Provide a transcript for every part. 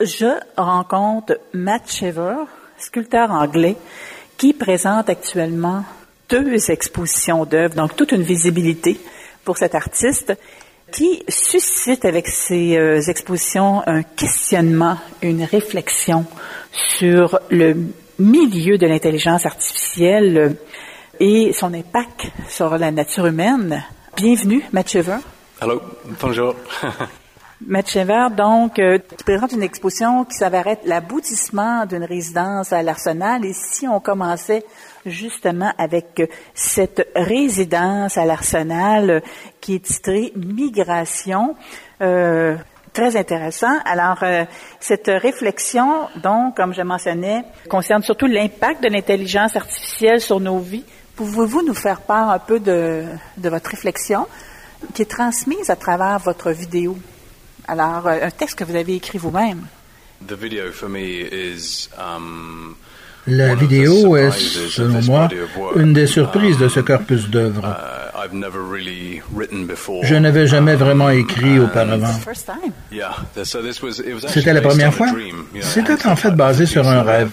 Je rencontre Matt Shaver, sculpteur anglais, qui présente actuellement deux expositions d'œuvres, donc toute une visibilité pour cet artiste qui suscite avec ses euh, expositions un questionnement, une réflexion sur le milieu de l'intelligence artificielle et son impact sur la nature humaine. Bienvenue, Matt Shaver. Hello, bonjour. Matt Chever, donc, euh, tu présentes une exposition qui s'avère être l'aboutissement d'une résidence à l'Arsenal. Et si on commençait justement avec euh, cette résidence à l'Arsenal euh, qui est titrée Migration, très intéressant. Alors, cette réflexion, donc, comme je mentionnais, concerne surtout l'impact de l'intelligence artificielle sur nos vies. Pouvez-vous nous faire part un peu de, de votre réflexion qui est transmise à travers votre vidéo? Alors, euh, un texte que vous avez écrit vous-même. Um, La vidéo est, selon moi, une des surprises de ce corpus d'œuvres. Uh, Je n'avais jamais um, vraiment écrit auparavant. C'était la première fois? C'était en fait basé sur un rêve.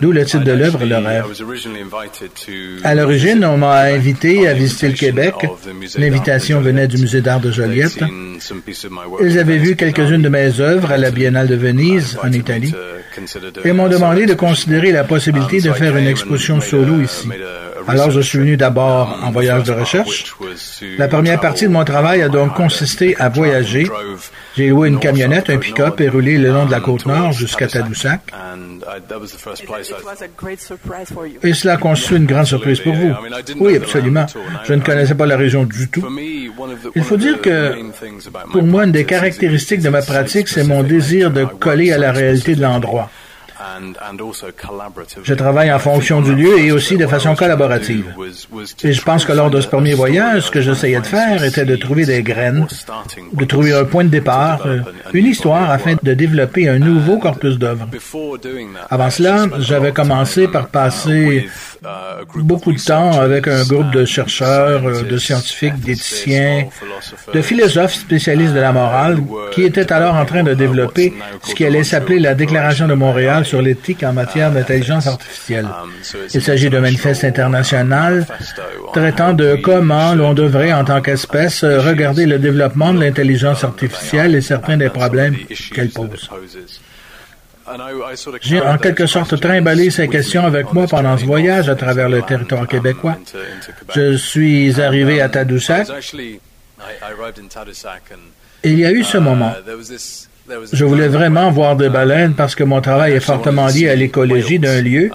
D'où le titre de l'œuvre, Le rêve. À l'origine, on m'a invité à visiter le Québec. L'invitation venait du Musée d'art de Joliette. Ils avaient vu quelques-unes de mes œuvres à la Biennale de Venise, en Italie, et m'ont demandé de considérer la possibilité de faire une exposition solo ici. Alors, je suis venu d'abord en voyage de recherche. La première partie de mon travail a donc consisté à voyager. J'ai loué une camionnette, un pick-up et roulé le long de la côte nord jusqu'à Tadoussac. Et cela a constitué une grande surprise pour vous. Oui, absolument. Je ne connaissais pas la région du tout. Il faut dire que, pour moi, une des caractéristiques de ma pratique, c'est mon désir de coller à la réalité de l'endroit. Je travaille en fonction du lieu et aussi de façon collaborative. Et je pense que lors de ce premier voyage, ce que j'essayais de faire était de trouver des graines, de trouver un point de départ, euh, une histoire afin de développer un nouveau corpus d'œuvres. Avant cela, j'avais commencé par passer beaucoup de temps avec un groupe de chercheurs, euh, de scientifiques, d'éthiciens, de philosophes spécialistes de la morale qui étaient alors en train de développer ce qui allait s'appeler la Déclaration de Montréal sur l'éthique en matière d'intelligence artificielle. Il s'agit d'un manifeste international traitant de comment l'on devrait, en tant qu'espèce, regarder le développement de l'intelligence artificielle et certains des problèmes qu'elle pose. J'ai en quelque sorte trimballé ces questions avec moi pendant ce voyage à travers le territoire québécois. Je suis arrivé à Tadoussac. il y a eu ce moment. Je voulais vraiment voir des baleines parce que mon travail est fortement lié à l'écologie d'un lieu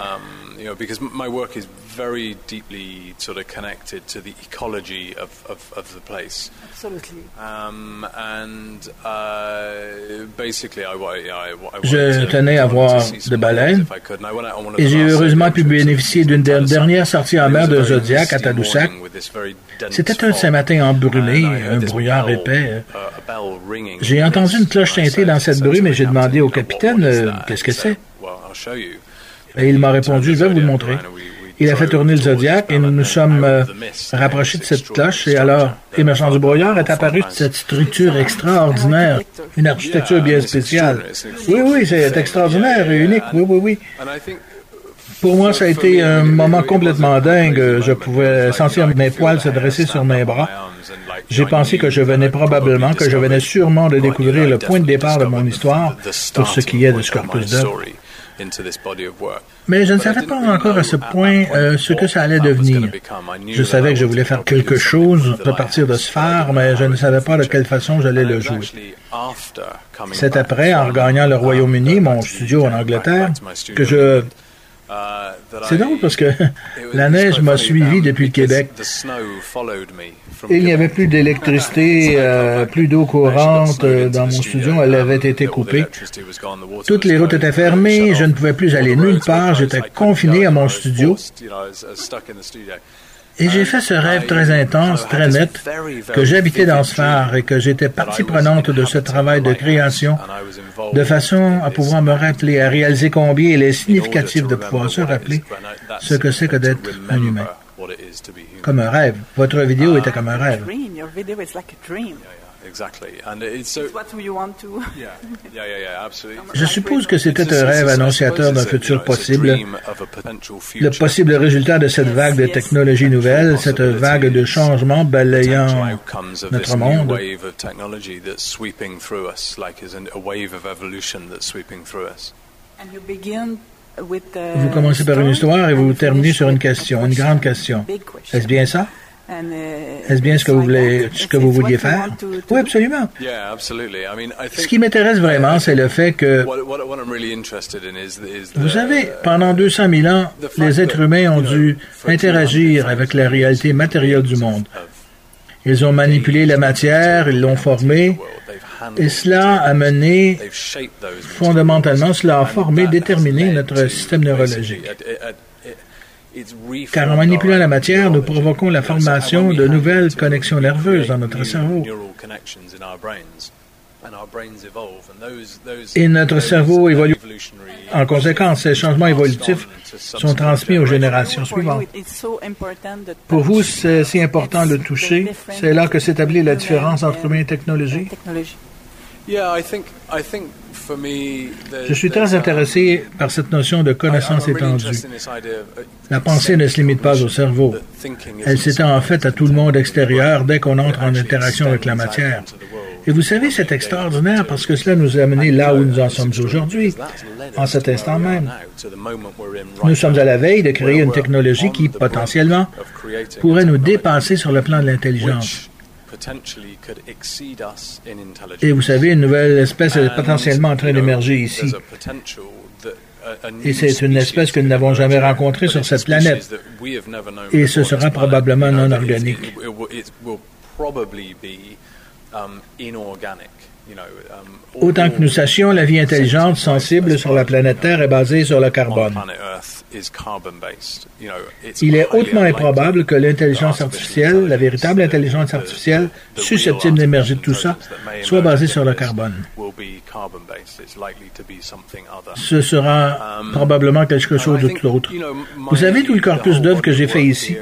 very deeply sort of connected to the ecology of, of, of the place. Absolutely. Um, and uh, basically, I, I, I Je tenais à voir des baleines et j'ai heureusement pu bénéficier d'une dernière sortie en mer de Zodiac à Tadoussac. C'était un de ces matins embrumés, un brouillard épais. J'ai entendu une cloche teintée dans cette brume et j'ai demandé au capitaine euh, qu'est-ce que c'est? Et il m'a répondu, je vais vous le montrer. Il a fait tourner le zodiaque et nous nous sommes euh, rapprochés de cette cloche. Et alors, émergence du brouillard est apparue cette structure extraordinaire, une architecture bien spéciale. Oui, oui, c'est extraordinaire et unique. Oui, oui, oui. Pour moi, ça a été un moment complètement dingue. Je pouvais sentir mes poils se dresser sur mes bras. J'ai pensé que je venais probablement, que je venais sûrement de découvrir le point de départ de mon histoire pour ce qui est de ce corpus d'œuvre. Mais je ne savais pas encore à ce point euh, ce que ça allait devenir. Je savais que je voulais faire quelque chose à partir de Sphère, mais je ne savais pas de quelle façon j'allais le jouer. C'est après, en regagnant le Royaume-Uni, mon studio en Angleterre, que je c'est drôle parce que la neige m'a suivi depuis le Québec. il n'y avait plus d'électricité, euh, plus d'eau courante euh, dans mon studio. Elle avait été coupée. Toutes les routes étaient fermées. Je ne pouvais plus aller nulle part. J'étais confiné à mon studio. Et j'ai fait ce rêve très intense, très net, que j'habitais dans ce phare et que j'étais partie prenante de ce travail de création, de façon à pouvoir me rappeler, à réaliser combien il est significatif de pouvoir se rappeler ce que c'est que d'être un humain. Comme un rêve. Votre vidéo était comme un rêve. Je suppose que c'était un rêve annonciateur d'un futur possible, le possible résultat de cette vague de technologies nouvelles, cette vague de changements balayant notre monde. Vous commencez par une histoire et vous terminez sur une question, une grande question. Est-ce bien ça? Uh, Est-ce bien ce que vous voulez, ce que vous vouliez faire? Oui, absolument. Ce qui m'intéresse vraiment, c'est le fait que, vous savez, pendant 200 000 ans, les êtres humains ont dû interagir avec la réalité matérielle du monde. Ils ont manipulé la matière, ils l'ont formée, et cela a mené, fondamentalement, cela a formé, déterminé notre système neurologique. Car en manipulant la matière, nous provoquons la formation de nouvelles connexions nerveuses dans notre cerveau. Et notre cerveau évolue. En conséquence, ces changements évolutifs sont transmis aux générations suivantes. Pour vous, c'est si important de toucher. C'est là que s'établit la différence entre humain et technologie. Je suis très intéressé par cette notion de connaissance étendue. La pensée ne se limite pas au cerveau. Elle s'étend en fait à tout le monde extérieur dès qu'on entre en interaction avec la matière. Et vous savez, c'est extraordinaire parce que cela nous a amené là où nous en sommes aujourd'hui, en cet instant même. Nous sommes à la veille de créer une technologie qui, potentiellement, pourrait nous dépasser sur le plan de l'intelligence. Et vous savez, une nouvelle espèce est potentiellement en train d'émerger ici. Et c'est une espèce que nous n'avons jamais rencontrée sur cette planète. Et ce sera probablement non organique. Autant que nous sachions, la vie intelligente, sensible sur la planète Terre est basée sur le carbone. Il est hautement improbable que l'intelligence artificielle, la véritable intelligence artificielle, susceptible d'émerger de tout ça, soit basée sur le carbone. Ce sera um, probablement quelque chose de tout autre. Vous savez tout le corpus d'œuvres que j'ai fait ici.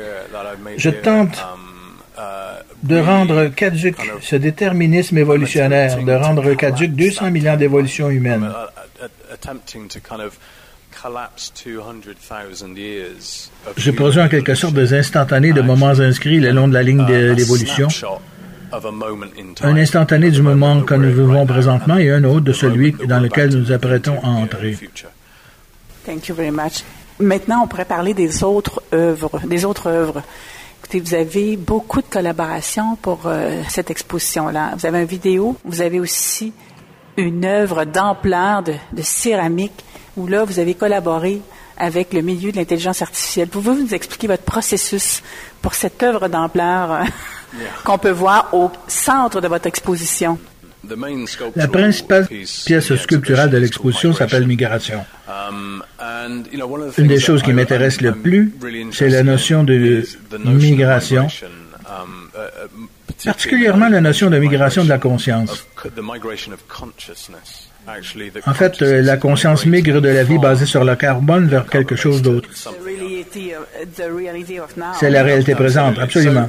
Je tente um, uh, de rendre caduque ce déterminisme évolutionnaire, de rendre caduque 200 millions d'évolutions humaines. Je produis en quelque sorte des instantanés de moments inscrits le long de la ligne de l'évolution. Un instantané du moment que nous vivons présentement et un autre de celui dans lequel nous nous apprêtons à entrer. Thank you very much. Maintenant, on pourrait parler des autres œuvres, des autres œuvres. Écoutez, vous avez beaucoup de collaborations pour euh, cette exposition-là. Vous avez une vidéo, vous avez aussi une œuvre d'ampleur de, de céramique où là, vous avez collaboré avec le milieu de l'intelligence artificielle. Pouvez-vous nous expliquer votre processus pour cette œuvre d'ampleur euh, qu'on peut voir au centre de votre exposition? La principale pièce sculpturale de l'exposition s'appelle Migration. Une des choses qui m'intéresse le plus, c'est la notion de migration, particulièrement la notion de migration de la conscience. En fait, euh, la conscience migre de la vie basée sur le carbone vers quelque chose d'autre. C'est la réalité présente, absolument.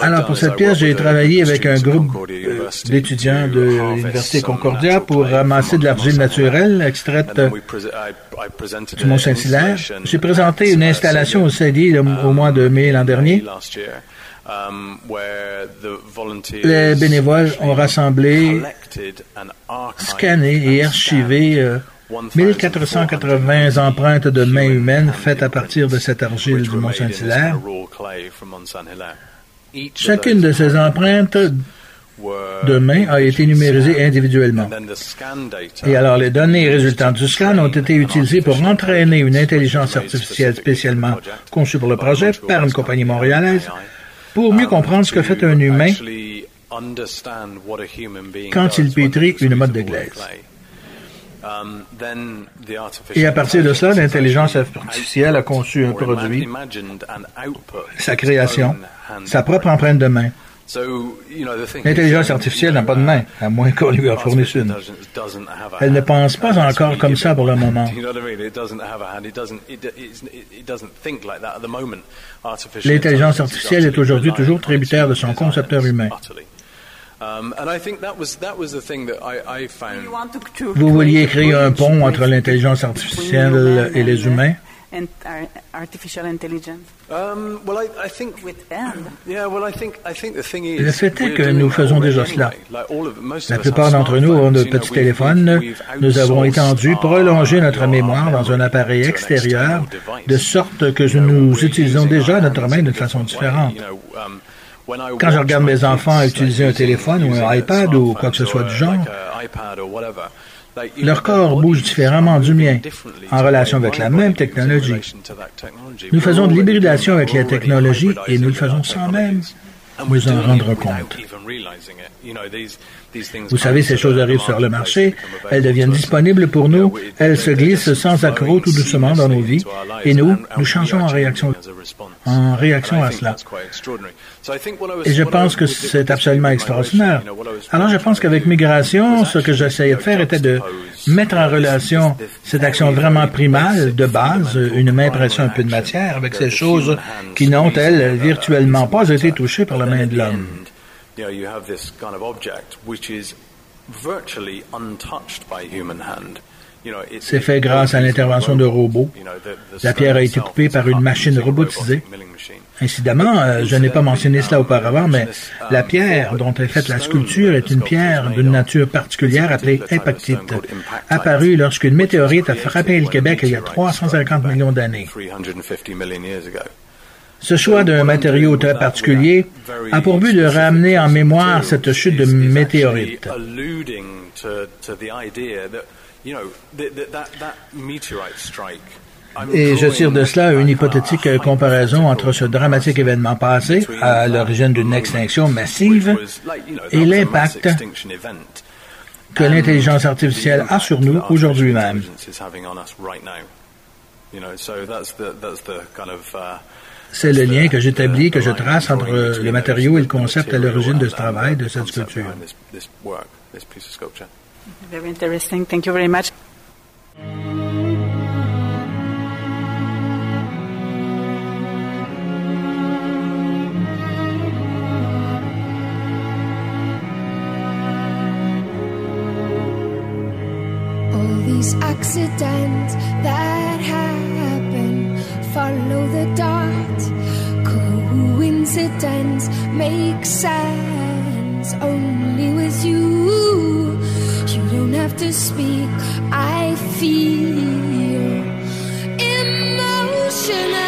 Alors, pour cette pièce, j'ai travaillé avec un groupe d'étudiants de l'Université Concordia pour ramasser de l'argile naturelle extraite du Mont-Saint-Hilaire. J'ai présenté une installation au CEDI au mois de mai l'an dernier. Um, Les bénévoles ont rassemblé, scanné et archivé 1480 euh, empreintes de mains humaines faites à partir de cette argile du Mont-Saint-Hilaire. Chacune de ces empreintes de mains a été numérisée individuellement. Et alors les données résultant du scan ont été utilisées pour entraîner une intelligence artificielle spécialement conçue pour le projet par une compagnie montréalaise pour mieux comprendre ce que fait un humain quand il pétrit une mode de glaise. Et à partir de cela, l'intelligence artificielle a conçu un produit, sa création, sa propre empreinte de main. L'intelligence artificielle n'a pas de main, à moins qu'on lui en fournisse une. Elle ne pense pas encore comme ça pour le moment. L'intelligence artificielle est aujourd'hui toujours tributaire de son concepteur humain. Vous vouliez créer un pont entre l'intelligence artificielle et les humains? Le fait est que nous faisons déjà cela. La plupart d'entre nous ont de petits téléphones. Nous avons étendu, prolongé notre mémoire dans un appareil extérieur, de sorte que nous utilisons déjà notre main d'une façon différente. Um, Quand je regarde mes enfants utiliser un téléphone ou un iPad ou quoi que ce soit du genre, leur corps bouge différemment du mien en relation avec la même technologie. Nous faisons de l'hybridation avec la technologie et nous le faisons sans même nous en rendre compte. Vous savez, ces choses arrivent sur le marché, elles deviennent disponibles pour nous, elles se glissent sans accroc tout doucement dans nos vies, et nous, nous changeons en réaction, en réaction à cela. Et je pense que c'est absolument extraordinaire. Alors je pense qu'avec migration, ce que j'essayais de faire était de mettre en relation cette action vraiment primale, de base, une main pressée un peu de matière, avec ces choses qui n'ont, elles, virtuellement pas été touchées par la main de l'homme. C'est fait grâce à l'intervention de robots. La pierre a été coupée par une machine robotisée. Incidemment, euh, je n'ai pas mentionné cela auparavant, mais la pierre dont est faite la sculpture est une pierre d'une nature particulière appelée impactite, apparue lorsqu'une météorite a frappé le Québec il y a 350 millions d'années. Ce choix d'un matériau très particulier a pour but de ramener en mémoire cette chute de météorite. Et je tire de cela une hypothétique comparaison entre ce dramatique événement passé, à l'origine d'une extinction massive, et l'impact que l'intelligence artificielle a sur nous aujourd'hui même. C'est le lien que j'établis, que je trace entre le matériau et le concept à l'origine de ce travail, de cette sculpture. Very interesting. Thank you very much. All these accidents that happen follow the dot. Coincidence makes sense only with you. you don't have to speak. I feel emotional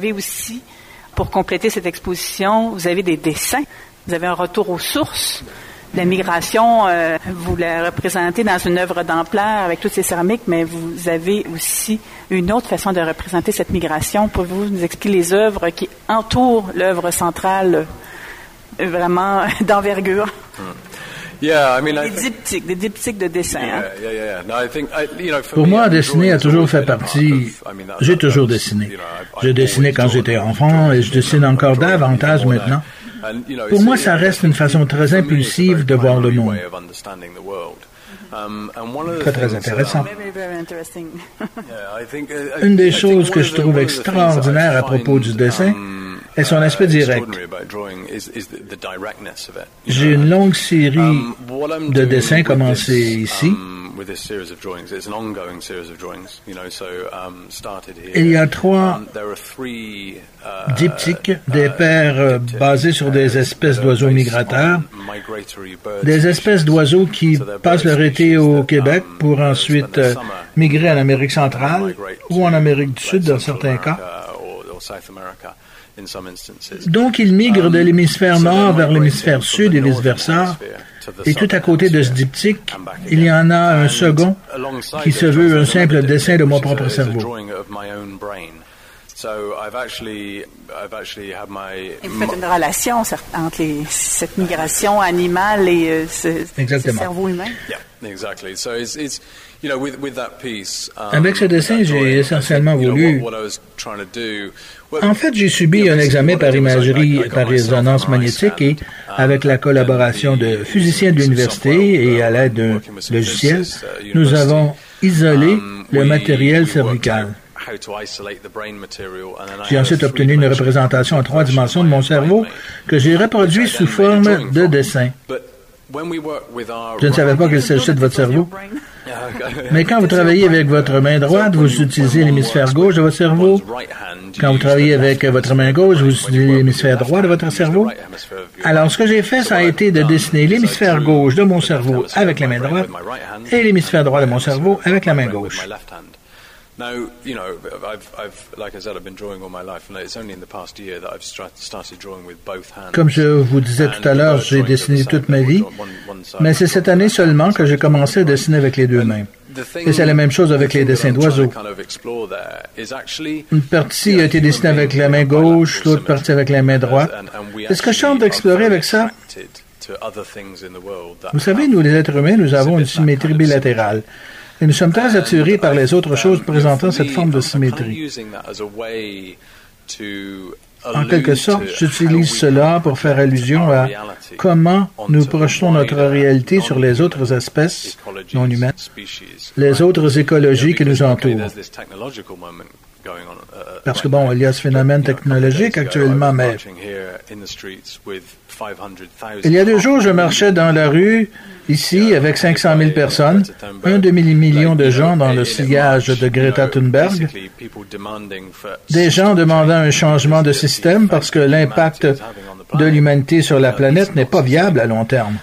avez aussi, pour compléter cette exposition, vous avez des dessins, vous avez un retour aux sources. La migration, euh, vous la représentez dans une œuvre d'ampleur avec toutes ces céramiques, mais vous avez aussi une autre façon de représenter cette migration. Pouvez-vous nous expliquer les œuvres qui entourent l'œuvre centrale, euh, vraiment d'envergure? Des diptyques, des diptyques de dessin. Hein. Pour moi, dessiner a toujours fait partie. J'ai toujours dessiné. J'ai dessiné quand j'étais enfant et je dessine encore davantage maintenant. Pour moi, ça reste une façon très impulsive de voir le monde. Très, très intéressant. Une des choses que je trouve extraordinaire à propos du dessin est son aspect direct. J'ai une longue série de dessins commencés ici. Il y a trois diptyques, des paires basées sur des espèces d'oiseaux migrateurs, des espèces d'oiseaux qui passent leur été au Québec pour ensuite migrer en Amérique centrale ou en Amérique du Sud dans certains cas. Donc, ils migrent de um, l'hémisphère nord vers l'hémisphère sud et vice-versa. Et tout à côté de ce diptyque, il y en a un second qui se veut un simple dessin de mon propre cerveau. Il fait une relation entre cette migration animale et euh, ce, cerveau humain. Avec ce dessin, j'ai essentiellement voulu en fait, j'ai subi un examen par imagerie, par résonance magnétique et avec la collaboration de physiciens de l'université et à l'aide d'un logiciel, nous avons isolé le matériel cervical. J'ai ensuite obtenu une représentation en trois dimensions de mon cerveau que j'ai reproduit sous forme de dessin. Je ne savais pas qu'il s'agissait de votre cerveau. Mais quand vous travaillez avec votre main droite, vous utilisez l'hémisphère gauche de votre cerveau. Quand vous travaillez avec votre main gauche, vous utilisez l'hémisphère droit de votre cerveau. Alors, ce que j'ai fait, ça a été de dessiner l'hémisphère gauche de mon cerveau avec la main droite et l'hémisphère droit de mon cerveau avec la main gauche. Comme je vous disais tout à l'heure, j'ai dessiné toute ma vie, mais c'est cette année seulement que j'ai commencé à dessiner avec les deux mains. Et c'est la même chose avec les dessins d'oiseaux. Une partie a été dessinée avec la main gauche, l'autre partie avec la main droite. est ce que je tente d'explorer avec ça, vous savez, nous les êtres humains, nous avons une symétrie bilatérale. Et nous sommes très attirés par les autres choses présentant cette forme de symétrie. En quelque sorte, j'utilise cela pour faire allusion à comment nous projetons notre réalité sur les autres espèces non humaines, les autres écologies qui nous entourent. Parce que bon, il y a ce phénomène technologique actuellement, mais il y a deux jours, je marchais dans la rue, ici, avec 500 000 personnes, un demi-million de gens dans le sillage de Greta Thunberg, des gens demandant un changement de système parce que l'impact de l'humanité sur la planète n'est pas viable à long terme.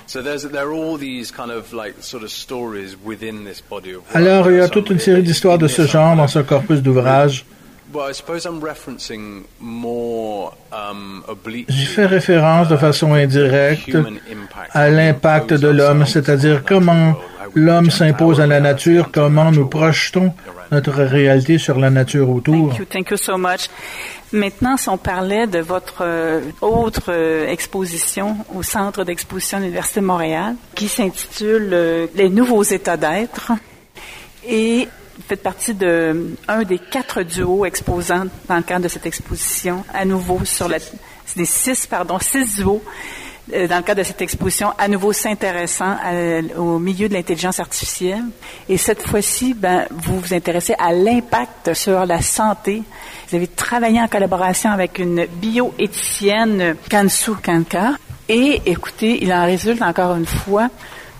Alors, il y a toute une série d'histoires de ce genre dans ce corpus d'ouvrages. Um, J'y fais référence de façon indirecte à l'impact de l'homme, c'est-à-dire comment l'homme s'impose à la nature, comment nous projetons notre réalité sur la nature autour. Thank you, so much. Maintenant, si on parlait de votre euh, autre euh, exposition au Centre d'exposition de l'Université de Montréal, qui s'intitule euh, Les nouveaux états d'être. Et faites partie de un des quatre duos exposants dans le cadre de cette exposition, à nouveau sur la, des six, pardon, six duos euh, dans le cadre de cette exposition, à nouveau s'intéressant au milieu de l'intelligence artificielle. Et cette fois-ci, ben, vous vous intéressez à l'impact sur la santé. Vous avez travaillé en collaboration avec une bioéthicienne, Kansu Kanka. Et écoutez, il en résulte encore une fois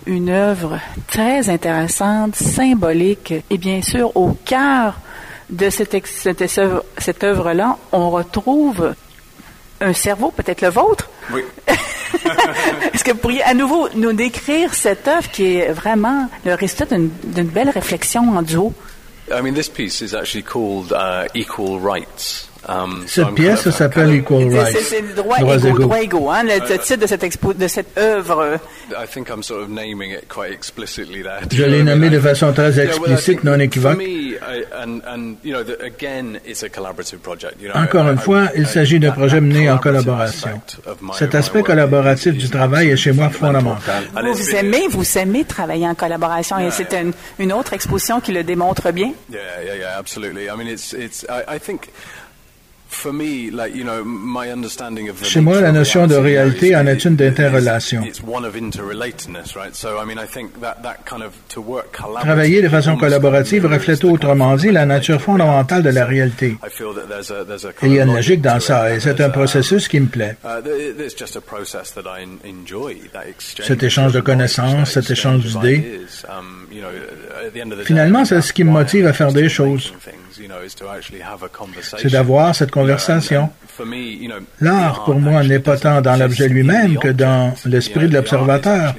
une œuvre très intéressante, symbolique, et bien sûr, au cœur de cette, cette, œuvre-là, on retrouve un cerveau, peut-être le vôtre. Oui. Est-ce que vous pourriez à nouveau nous décrire cette œuvre qui est vraiment le résultat d'une belle réflexion en duo? I mean, this piece is actually called uh, Equal Rights. Um, cette pièce s'appelle Equal Rights. C'est le droit égaux. Droit égaux hein, le, titre de cette, expo, de cette œuvre. Je l'ai nommé de façon très explicite, non équivoque. Encore une fois, il s'agit d'un projet mené en collaboration. Cet aspect collaboratif du travail est chez moi fondamental. Vous, vous aimez, vous aimez travailler en collaboration et c'est une, une autre exposition qui le démontre bien. Yeah, yeah, yeah, absolutely. I mean, it's, it's, I, I think chez moi, la notion de réalité en est une d'interrelation. Travailler de façon collaborative reflète autrement dit la nature fondamentale de la réalité. il y a une logique dans ça, et c'est un processus qui me plaît. Uh, cet échange de connaissances, cet échange d'idées. Um, Finalement, c'est ce qui me motive à faire des choses c'est d'avoir cette conversation. L'art, pour moi, n'est pas tant dans l'objet lui-même que dans l'esprit de l'observateur,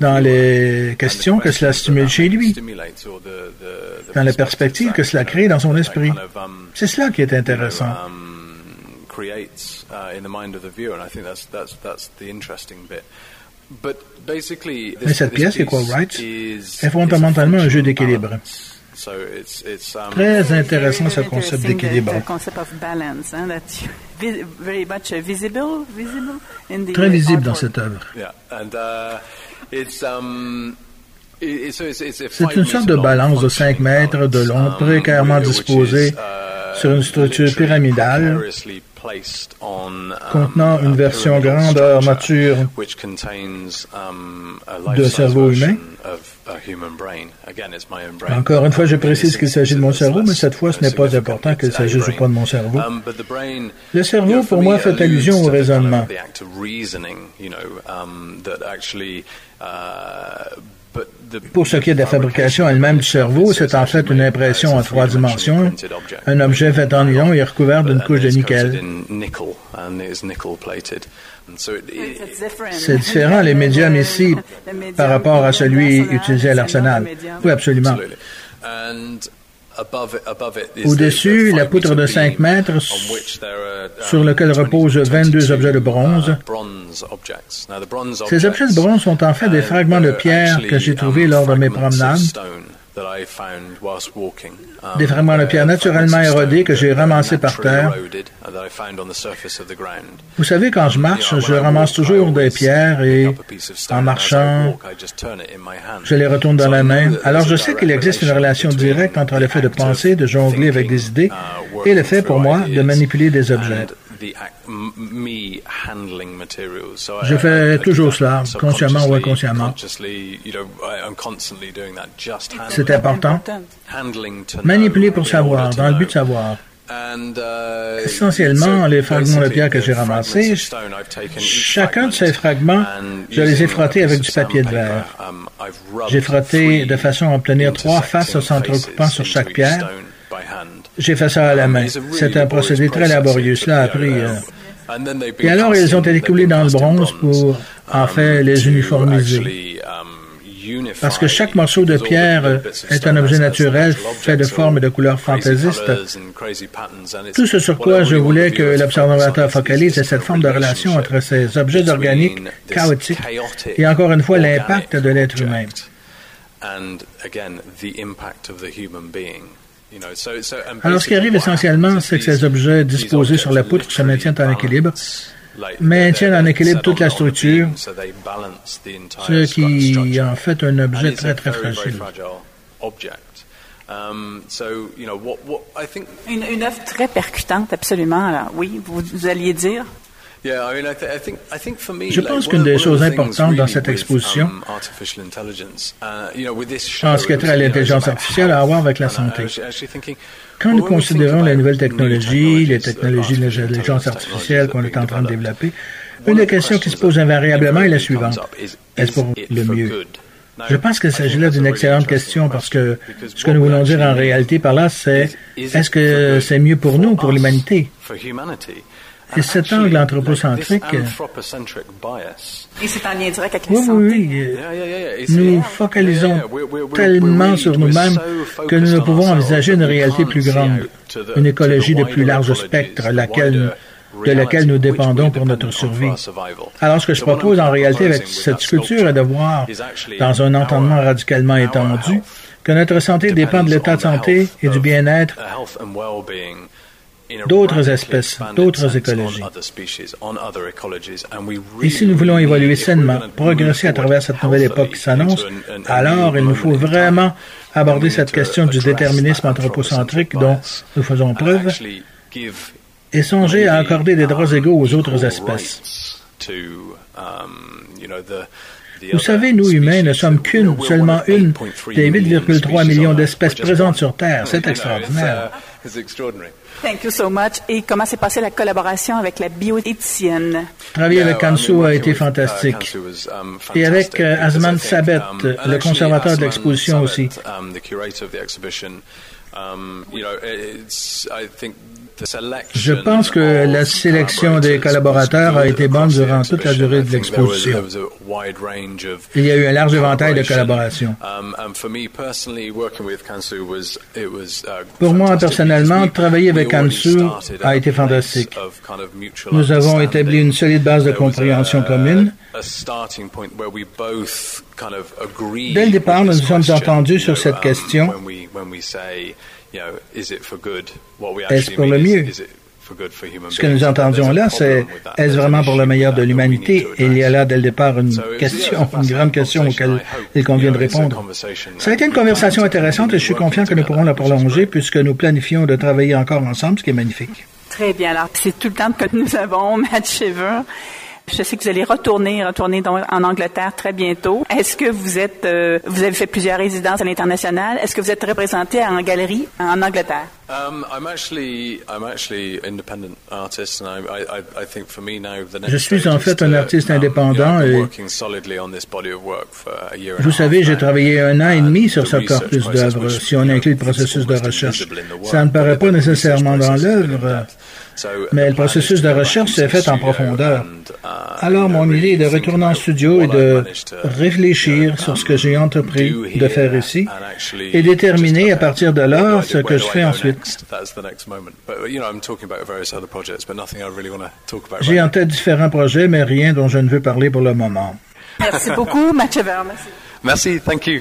dans les questions que cela stimule chez lui, dans les perspectives que cela crée dans son esprit. C'est cela qui est intéressant. Mais cette pièce, Equal Rights, est fondamentalement un jeu d'équilibre. Um, Très intéressant ce concept d'équilibre. Très visible dans cette œuvre. C'est une sorte de balance de 5 mètres de long, um, précairement disposée uh, sur une structure pyramidale contenant une version grandeur mature de cerveau humain. Encore une fois, je précise qu'il s'agit de mon cerveau, mais cette fois, ce n'est pas important qu'il s'agisse ou pas de mon cerveau. Le cerveau, pour moi, fait allusion au raisonnement. Pour ce qui est de la fabrication elle-même du cerveau, c'est en fait une impression en trois dimensions, un objet fait en nylon et recouvert d'une couche de nickel. C'est différent, les médiums ici, par rapport à celui utilisé à l'arsenal. Oui, absolument. Au-dessus, la poutre de 5 mètres sur lequel reposent 22 objets de bronze. Ces objets de bronze sont en fait des fragments de pierre que j'ai trouvés lors de mes promenades. Des fragments de pierre naturellement érodés que j'ai ramassés par terre. Vous savez, quand je marche, je ramasse toujours des pierres et en marchant, je les retourne dans la main. Alors je sais qu'il existe une relation directe entre le fait de penser, de jongler avec des idées et le fait pour moi de manipuler des objets. Je fais toujours cela, consciemment ou inconsciemment. C'est important. Manipuler pour savoir, dans le but de savoir. Uh, Essentiellement, les fragments de pierre que j'ai ramassés, chacun de ces fragments, je les ai frottés avec du papier de verre. Um, j'ai frotté de façon à obtenir trois faces s'entrecoupant sur chaque pierre. J'ai fait ça à la main. C'est un procédé très laborieux. Cela a pris... Euh, et alors, ils ont été coulés dans le bronze pour, en fait, les uniformiser. Parce que chaque morceau de pierre est un objet naturel fait de formes et de couleurs fantaisistes. Tout ce sur quoi je voulais que l'observateur focalise est cette forme de relation entre ces objets organiques chaotiques et encore une fois l'impact de l'être humain. Alors, ce qui arrive essentiellement, c'est que ces objets disposés sur la poutre se maintiennent en équilibre, maintiennent en équilibre toute la structure, ce qui en fait un objet très, très fragile. Une, œuvre très percutante, absolument. Alors, oui, vous alliez dire? Je pense qu'une des choses importantes dans cette exposition, um, uh, en ce qui a trait à l'intelligence artificielle, a à voir avec la santé. Quand nous considérons les nouvelles technologies, les technologies de l'intelligence artificielle qu'on est en train de développer, une des questions qui se pose invariablement est la suivante. Est-ce pour le mieux? Je pense qu'il s'agit là d'une excellente question parce que ce que nous voulons dire en réalité par là, c'est est-ce que c'est mieux pour nous, pour l'humanité? Et cet angle anthropocentrique. Et c'est en lien direct avec la oui, Oui, oui. Nous focalisons tellement sur nous-mêmes que nous ne pouvons envisager une réalité plus grande, une écologie de plus large spectre, laquelle de laquelle nous dépendons pour notre survie. Alors, ce que je propose en réalité avec cette sculpture est de voir, dans un entendement radicalement étendu, que notre santé dépend de l'état de santé et du bien-être d'autres espèces, d'autres écologies. Et si nous voulons évoluer sainement, progresser à travers cette nouvelle époque qui s'annonce, alors il nous faut vraiment aborder cette question du déterminisme anthropocentrique dont nous faisons preuve et songer à accorder des droits égaux aux autres espèces. Vous savez, nous humains ne sommes qu'une, seulement une des 8,3 millions d'espèces présentes sur Terre. C'est extraordinaire. Thank you so much. Et comment s'est passée la collaboration avec la bioéthicienne? Travailler avec Kansu a été fantastique. Et avec euh, Azman Sabet, le conservateur de l'exposition aussi. Je pense que la sélection des collaborateurs a été bonne durant toute la durée de l'exposition. Il y a eu un large éventail de collaborations. Pour moi, personnellement, travailler avec Kansu a été fantastique. Nous avons établi une solide base de compréhension commune. Dès le départ, nous nous sommes entendus sur cette question. Est-ce pour le mieux? Ce que nous entendions là, c'est est-ce vraiment pour le meilleur de l'humanité? Et il y a là dès le départ une question, une grande question auquel il convient de répondre. Ça a été une conversation intéressante et je suis confiant que nous pourrons la prolonger puisque nous planifions de travailler encore ensemble, ce qui est magnifique. Très bien. Alors, c'est tout le temps que nous avons, Matt Chever. Je sais que vous allez retourner, retourner en Angleterre très bientôt. Est-ce que vous êtes, euh, vous avez fait plusieurs résidences à l'international? Est-ce que vous êtes représenté en galerie en Angleterre? Je suis en fait un artiste um, indépendant et vous savez, j'ai travaillé un an et demi sur ce corpus d'œuvres, si on inclut le processus de recherche. Ça ne paraît pas nécessairement dans l'œuvre, mais le processus de recherche s'est fait en profondeur. Alors, mon idée est de retourner en studio et de réfléchir sur ce que j'ai entrepris de faire ici et déterminer à partir de là ce que je fais ensuite. J'ai en tête différents projets, mais rien dont je ne veux parler pour le moment. Merci beaucoup, Mathieu Merci. Merci, thank you.